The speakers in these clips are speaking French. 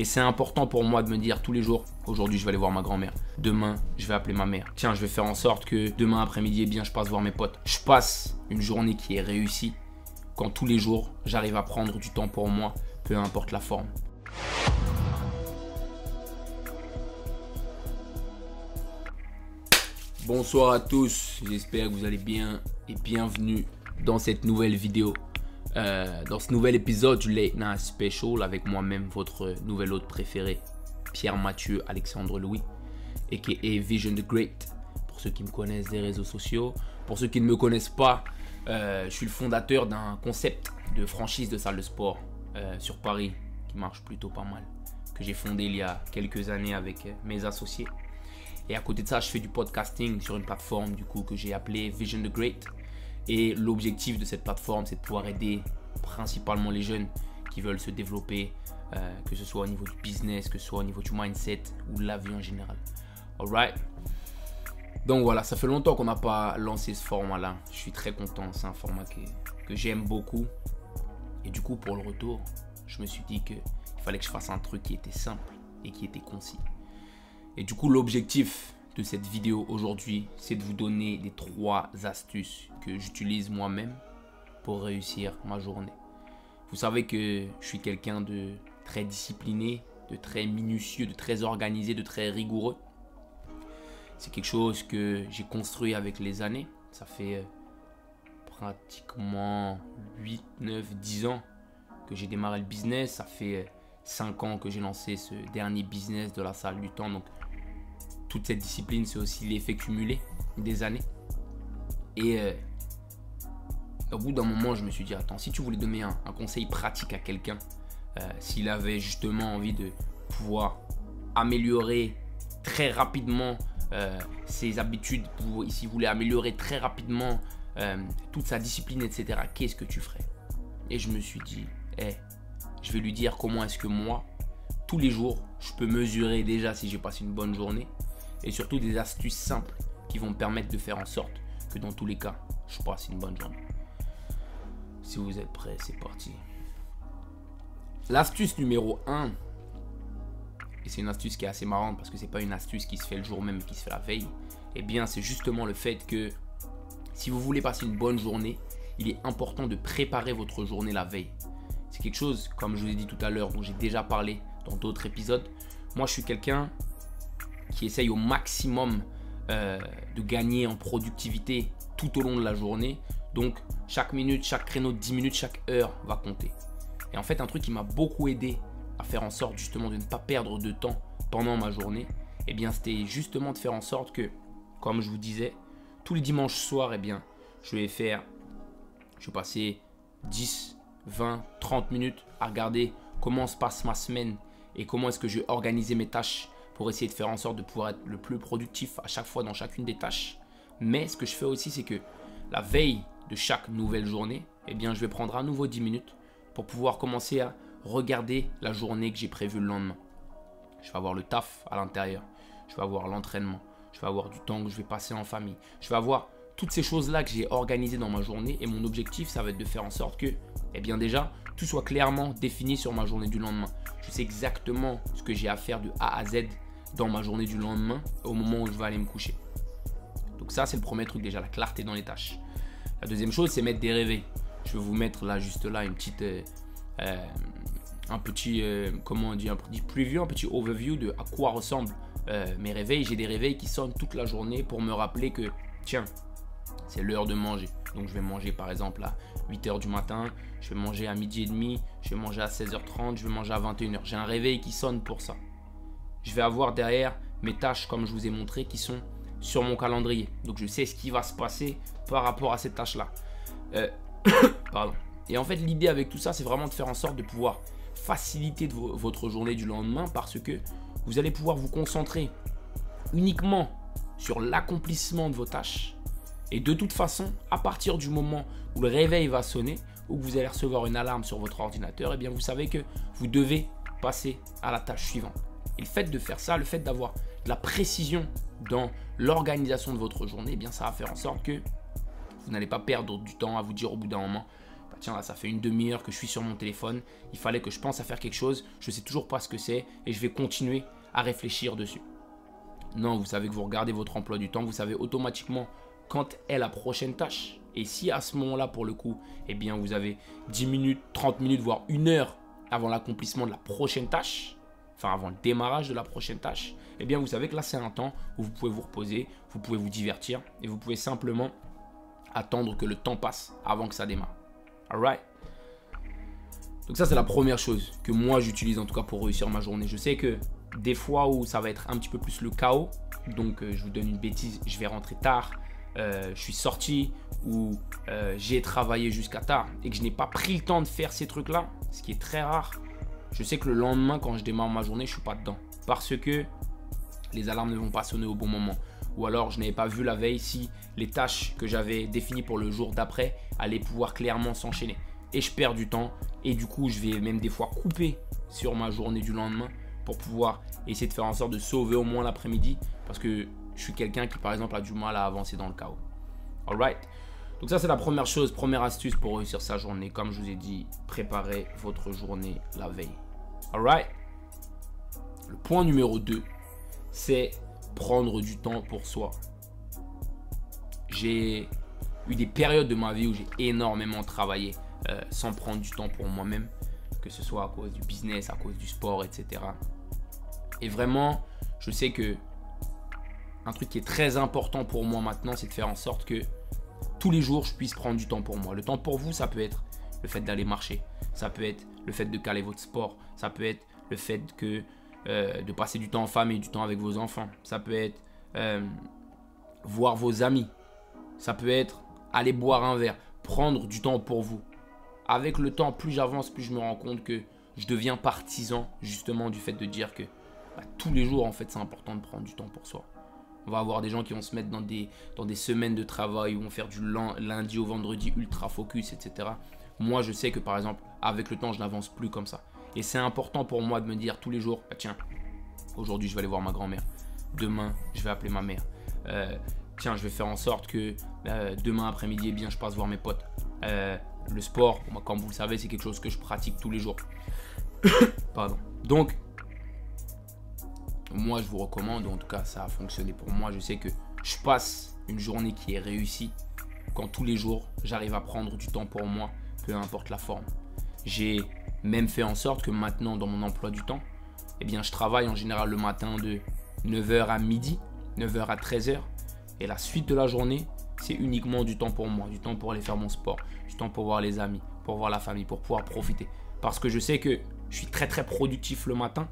Et c'est important pour moi de me dire tous les jours, aujourd'hui je vais aller voir ma grand-mère, demain je vais appeler ma mère. Tiens, je vais faire en sorte que demain après-midi, eh bien, je passe voir mes potes. Je passe une journée qui est réussie quand tous les jours j'arrive à prendre du temps pour moi, peu importe la forme. Bonsoir à tous, j'espère que vous allez bien et bienvenue dans cette nouvelle vidéo. Euh, dans ce nouvel épisode du Late Night Special avec moi-même, votre nouvel hôte préféré, Pierre Mathieu Alexandre Louis, a.k.a. Vision the Great, pour ceux qui me connaissent des réseaux sociaux. Pour ceux qui ne me connaissent pas, euh, je suis le fondateur d'un concept de franchise de salle de sport euh, sur Paris qui marche plutôt pas mal, que j'ai fondé il y a quelques années avec mes associés. Et à côté de ça, je fais du podcasting sur une plateforme du coup que j'ai appelée Vision the Great. Et l'objectif de cette plateforme, c'est de pouvoir aider principalement les jeunes qui veulent se développer, euh, que ce soit au niveau du business, que ce soit au niveau du mindset ou de la vie en général. Alright. Donc voilà, ça fait longtemps qu'on n'a pas lancé ce format-là. Je suis très content. C'est un format que, que j'aime beaucoup. Et du coup, pour le retour, je me suis dit qu'il fallait que je fasse un truc qui était simple et qui était concis. Et du coup, l'objectif de cette vidéo aujourd'hui, c'est de vous donner les trois astuces que j'utilise moi-même pour réussir ma journée. Vous savez que je suis quelqu'un de très discipliné, de très minutieux, de très organisé, de très rigoureux. C'est quelque chose que j'ai construit avec les années. Ça fait euh, pratiquement 8, 9, 10 ans que j'ai démarré le business. Ça fait 5 ans que j'ai lancé ce dernier business de la salle du temps. Donc toute cette discipline, c'est aussi l'effet cumulé des années. Et euh, au bout d'un moment, je me suis dit, attends, si tu voulais donner un, conseil pratique à quelqu'un, euh, s'il avait justement envie de pouvoir améliorer très rapidement euh, ses habitudes, s'il voulait améliorer très rapidement toute sa discipline, etc., qu'est-ce que tu ferais? Et je me suis dit, hey, je vais lui dire comment est-ce que moi, tous les jours, je peux mesurer déjà si j'ai passé une bonne journée et surtout des astuces simples qui vont me permettre de faire en sorte que dans tous les cas, je passe une bonne journée. Si vous êtes prêts, c'est parti. L'astuce numéro 1, et c'est une astuce qui est assez marrante parce que c'est pas une astuce qui se fait le jour même, qui se fait la veille, eh bien c'est justement le fait que si vous voulez passer une bonne journée, il est important de préparer votre journée la veille. C'est quelque chose, comme je vous ai dit tout à l'heure, dont j'ai déjà parlé dans d'autres épisodes. Moi, je suis quelqu'un qui essaye au maximum euh, de gagner en productivité tout au long de la journée. Donc chaque minute, chaque créneau de 10 minutes, chaque heure va compter. Et en fait, un truc qui m'a beaucoup aidé à faire en sorte justement de ne pas perdre de temps pendant ma journée, eh bien c'était justement de faire en sorte que, comme je vous disais, tous les dimanches soirs, eh bien, je vais faire, je vais passer 10, 20, 30 minutes à regarder comment se passe ma semaine et comment est-ce que je vais organiser mes tâches pour essayer de faire en sorte de pouvoir être le plus productif à chaque fois dans chacune des tâches. Mais ce que je fais aussi, c'est que la veille de chaque nouvelle journée, eh bien, je vais prendre à nouveau 10 minutes pour pouvoir commencer à regarder la journée que j'ai prévue le lendemain. Je vais avoir le taf à l'intérieur, je vais avoir l'entraînement, je vais avoir du temps que je vais passer en famille, je vais avoir toutes ces choses-là que j'ai organisées dans ma journée et mon objectif, ça va être de faire en sorte que, eh bien déjà, tout soit clairement défini sur ma journée du lendemain. Je sais exactement ce que j'ai à faire de A à Z dans ma journée du lendemain au moment où je vais aller me coucher. Donc ça, c'est le premier truc déjà, la clarté dans les tâches. La deuxième chose, c'est mettre des réveils. Je vais vous mettre là, juste là, une petite, euh, euh, un petit, euh, comment on dit, un petit preview, un petit overview de à quoi ressemblent mes réveils. J'ai des réveils qui sonnent toute la journée pour me rappeler que, tiens, c'est l'heure de manger. Donc je vais manger par exemple à 8h du matin, je vais manger à midi et demi, je vais manger à 16h30, je vais manger à 21h. J'ai un réveil qui sonne pour ça je vais avoir derrière mes tâches, comme je vous ai montré, qui sont sur mon calendrier. Donc je sais ce qui va se passer par rapport à ces tâches-là. Euh, pardon. Et en fait, l'idée avec tout ça, c'est vraiment de faire en sorte de pouvoir faciliter votre journée du lendemain parce que vous allez pouvoir vous concentrer uniquement sur l'accomplissement de vos tâches. Et de toute façon, à partir du moment où le réveil va sonner ou vous allez recevoir une alarme sur votre ordinateur, eh bien vous savez que vous devez passer à la tâche suivante. Et le fait de faire ça, le fait d'avoir de la précision dans l'organisation de votre journée, eh bien ça va faire en sorte que vous n'allez pas perdre du temps à vous dire au bout d'un moment, bah, tiens là, ça fait une demi-heure que je suis sur mon téléphone, il fallait que je pense à faire quelque chose, je sais toujours pas ce que c'est et je vais continuer à réfléchir dessus. Non, vous savez que vous regardez votre emploi du temps, vous savez automatiquement quand est la prochaine tâche. Et si à ce moment-là, pour le coup, eh bien, vous avez 10 minutes, 30 minutes, voire une heure avant l'accomplissement de la prochaine tâche, enfin avant le démarrage de la prochaine tâche, eh bien, vous savez que là, c'est un temps où vous pouvez vous reposer, vous pouvez vous divertir et vous pouvez simplement attendre que le temps passe avant que ça démarre. Alright? Donc ça, c'est la première chose que moi, j'utilise en tout cas pour réussir ma journée. Je sais que des fois où ça va être un petit peu plus le chaos, donc euh, je vous donne une bêtise, je vais rentrer tard, euh, je suis sorti ou euh, j'ai travaillé jusqu'à tard et que je n'ai pas pris le temps de faire ces trucs-là, ce qui est très rare, je sais que le lendemain, quand je démarre ma journée, je suis pas dedans. Parce que les alarmes ne vont pas sonner au bon moment. Ou alors, je n'avais pas vu la veille si les tâches que j'avais définies pour le jour d'après allaient pouvoir clairement s'enchaîner. Et je perds du temps. Et du coup, je vais même des fois couper sur ma journée du lendemain pour pouvoir essayer de faire en sorte de sauver au moins l'après-midi. Parce que je suis quelqu'un qui, par exemple, a du mal à avancer dans le chaos. Alright? Donc ça, c'est la première chose, première astuce pour réussir sa journée. Comme je vous ai dit, préparez votre journée la veille. Alright Le point numéro 2, c'est prendre du temps pour soi. J'ai eu des périodes de ma vie où j'ai énormément travaillé euh, sans prendre du temps pour moi-même, que ce soit à cause du business, à cause du sport, etc. Et vraiment, je sais que un truc qui est très important pour moi maintenant, c'est de faire en sorte que tous les jours, je puisse prendre du temps pour moi. Le temps pour vous, ça peut être le fait d'aller marcher, ça peut être le fait de caler votre sport, ça peut être le fait que euh, de passer du temps en famille, du temps avec vos enfants, ça peut être euh, voir vos amis, ça peut être aller boire un verre, prendre du temps pour vous. Avec le temps, plus j'avance, plus je me rends compte que je deviens partisan justement du fait de dire que bah, tous les jours, en fait, c'est important de prendre du temps pour soi. On va avoir des gens qui vont se mettre dans des, semaines de travail, où vont faire du lundi au vendredi ultra focus, etc. Moi, je sais que par exemple, avec le temps, je n'avance plus comme ça. Et c'est important pour moi de me dire tous les jours, bah, tiens, aujourd'hui, je vais aller voir ma grand-mère. Demain, je vais appeler ma mère. Euh, tiens, je vais faire en sorte que euh, demain après-midi, eh bien, je passe voir mes potes. Euh, le sport, comme vous le savez, c'est quelque chose que je pratique tous les jours. Pardon. Donc, moi, je vous recommande, en tout cas, ça a fonctionné pour moi. Je sais que je passe une journée qui est réussie quand tous les jours, j'arrive à prendre du temps pour moi, peu importe la forme. J'ai même fait en sorte que maintenant, dans mon emploi du temps, eh bien, je travaille en général le matin de 9h à midi, 9h à 13h. Et la suite de la journée, c'est uniquement du temps pour moi, du temps pour aller faire mon sport, du temps pour voir les amis, pour voir la famille, pour pouvoir profiter. Parce que je sais que je suis très très productif le matin,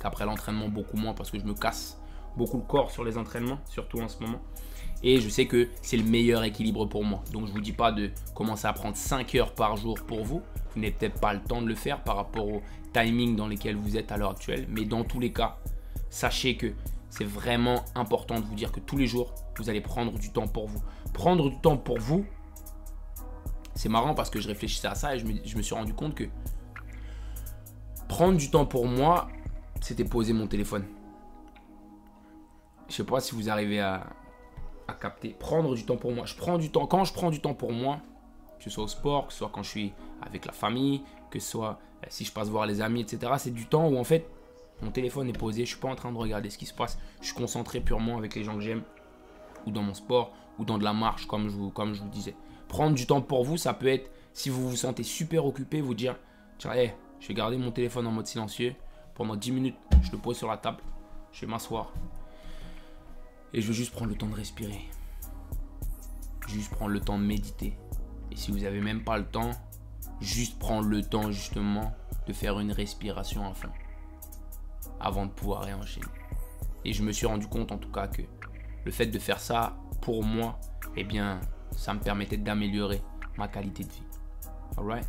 qu'après l'entraînement beaucoup moins parce que je me casse beaucoup le corps sur les entraînements, surtout en ce moment. Et je sais que c'est le meilleur équilibre pour moi. Donc je ne vous dis pas de commencer à prendre 5 heures par jour pour vous. Vous n'avez peut-être pas le temps de le faire par rapport au timing dans lequel vous êtes à l'heure actuelle. Mais dans tous les cas, sachez que c'est vraiment important de vous dire que tous les jours, vous allez prendre du temps pour vous. Prendre du temps pour vous, c'est marrant parce que je réfléchissais à ça et je me, je me suis rendu compte que prendre du temps pour moi, c'était poser mon téléphone. Je sais pas si vous arrivez à, à capter. Prendre du temps pour moi. Je prends du temps. Quand je prends du temps pour moi, que ce soit au sport, que ce soit quand je suis avec la famille, que ce soit euh, si je passe voir les amis, etc. C'est du temps où en fait mon téléphone est posé, je suis pas en train de regarder ce qui se passe, je suis concentré purement avec les gens que j'aime, ou dans mon sport, ou dans de la marche, comme je, vous, comme je vous disais. Prendre du temps pour vous, ça peut être, si vous vous sentez super occupé, vous dire, tiens, je vais garder mon téléphone en mode silencieux, pendant 10 minutes, je le pose sur la table, je vais m'asseoir, et je vais juste prendre le temps de respirer. Juste prendre le temps de méditer. Et si vous n'avez même pas le temps, juste prendre le temps justement de faire une respiration à fond avant de pouvoir réenchaîner. Et je me suis rendu compte en tout cas que le fait de faire ça, pour moi, eh bien, ça me permettait d'améliorer ma qualité de vie. Alright?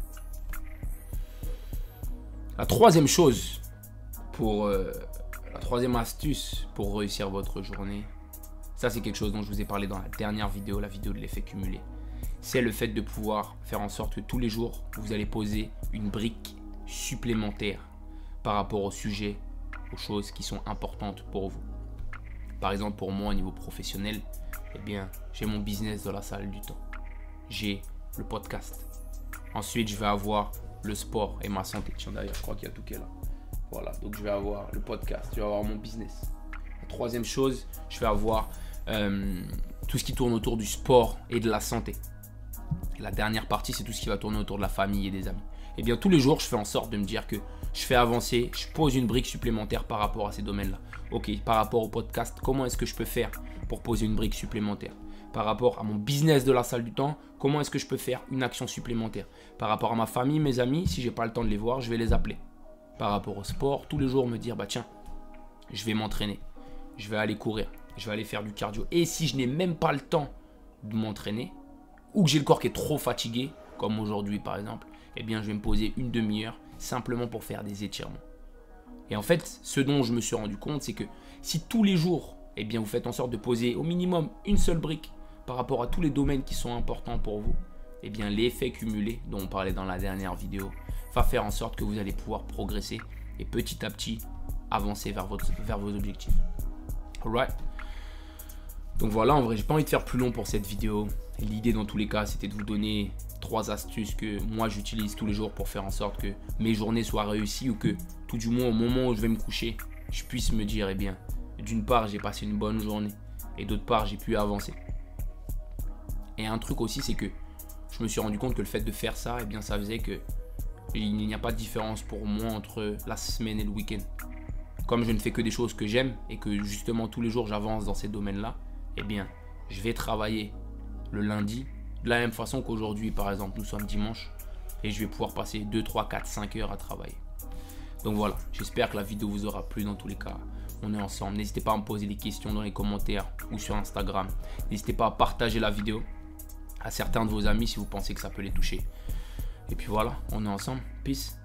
La troisième chose pour euh, la troisième astuce pour réussir votre journée, ça c'est quelque chose dont je vous ai parlé dans la dernière vidéo, la vidéo de l'effet cumulé. C'est le fait de pouvoir faire en sorte que tous les jours, vous allez poser une brique supplémentaire par rapport au sujet aux choses qui sont importantes pour vous. Par exemple, pour moi, au niveau professionnel, eh bien, j'ai mon business dans la salle du temps. J'ai le podcast. Ensuite, je vais avoir le sport et ma santé. Tiens, d'ailleurs, je crois qu'il y a tout qui est là. Voilà, donc je vais avoir le podcast, je vais avoir mon business. La troisième chose, je vais avoir euh, tout ce qui tourne autour du sport et de la santé. la dernière partie, c'est tout ce qui va tourner autour de la famille et des amis. Et eh bien tous les jours, je fais en sorte de me dire que je fais avancer, je pose une brique supplémentaire par rapport à ces domaines-là. Ok, par rapport au podcast, comment est-ce que je peux faire pour poser une brique supplémentaire? Par rapport à mon business de la salle du temps, comment est-ce que je peux faire une action supplémentaire? Par rapport à ma famille, mes amis, si j'ai pas le temps de les voir, je vais les appeler. Par rapport au sport, tous les jours me dire bah tiens, je vais m'entraîner, je vais aller courir, je vais aller faire du cardio. Et si je n'ai même pas le temps de m'entraîner, ou que j'ai le corps qui est trop fatigué, comme aujourd'hui par exemple, eh bien je vais me poser une demi-heure simplement pour faire des étirements. Et en fait, ce dont je me suis rendu compte, c'est que si tous les jours, eh bien vous faites en sorte de poser au minimum une seule brique par rapport à tous les domaines qui sont importants pour vous, eh bien l'effet cumulé dont on parlait dans la dernière vidéo va faire en sorte que vous allez pouvoir progresser et petit à petit avancer vers, votre, vers vos objectifs. Alright donc voilà, en vrai, j'ai pas envie de faire plus long pour cette vidéo. L'idée dans tous les cas, c'était de vous donner trois astuces que moi j'utilise tous les jours pour faire en sorte que mes journées soient réussies ou que tout du moins au moment où je vais me coucher, je puisse me dire, eh bien, d'une part, j'ai passé une bonne journée et d'autre part, j'ai pu avancer. Et un truc aussi, c'est que je me suis rendu compte que le fait de faire ça, eh bien, ça faisait que il n'y a pas de différence pour moi entre la semaine et le week-end. Comme je ne fais que des choses que j'aime et que justement tous les jours j'avance dans ces domaines-là, eh bien, je vais travailler le lundi de la même façon qu'aujourd'hui, par exemple, nous sommes dimanche et je vais pouvoir passer 2, 3, 4, 5 heures à travailler. Donc voilà, j'espère que la vidéo vous aura plu dans tous les cas. On est ensemble. N'hésitez pas à me poser des questions dans les commentaires ou sur Instagram. N'hésitez pas à partager la vidéo à certains de vos amis si vous pensez que ça peut les toucher. Et puis voilà, on est ensemble. Peace.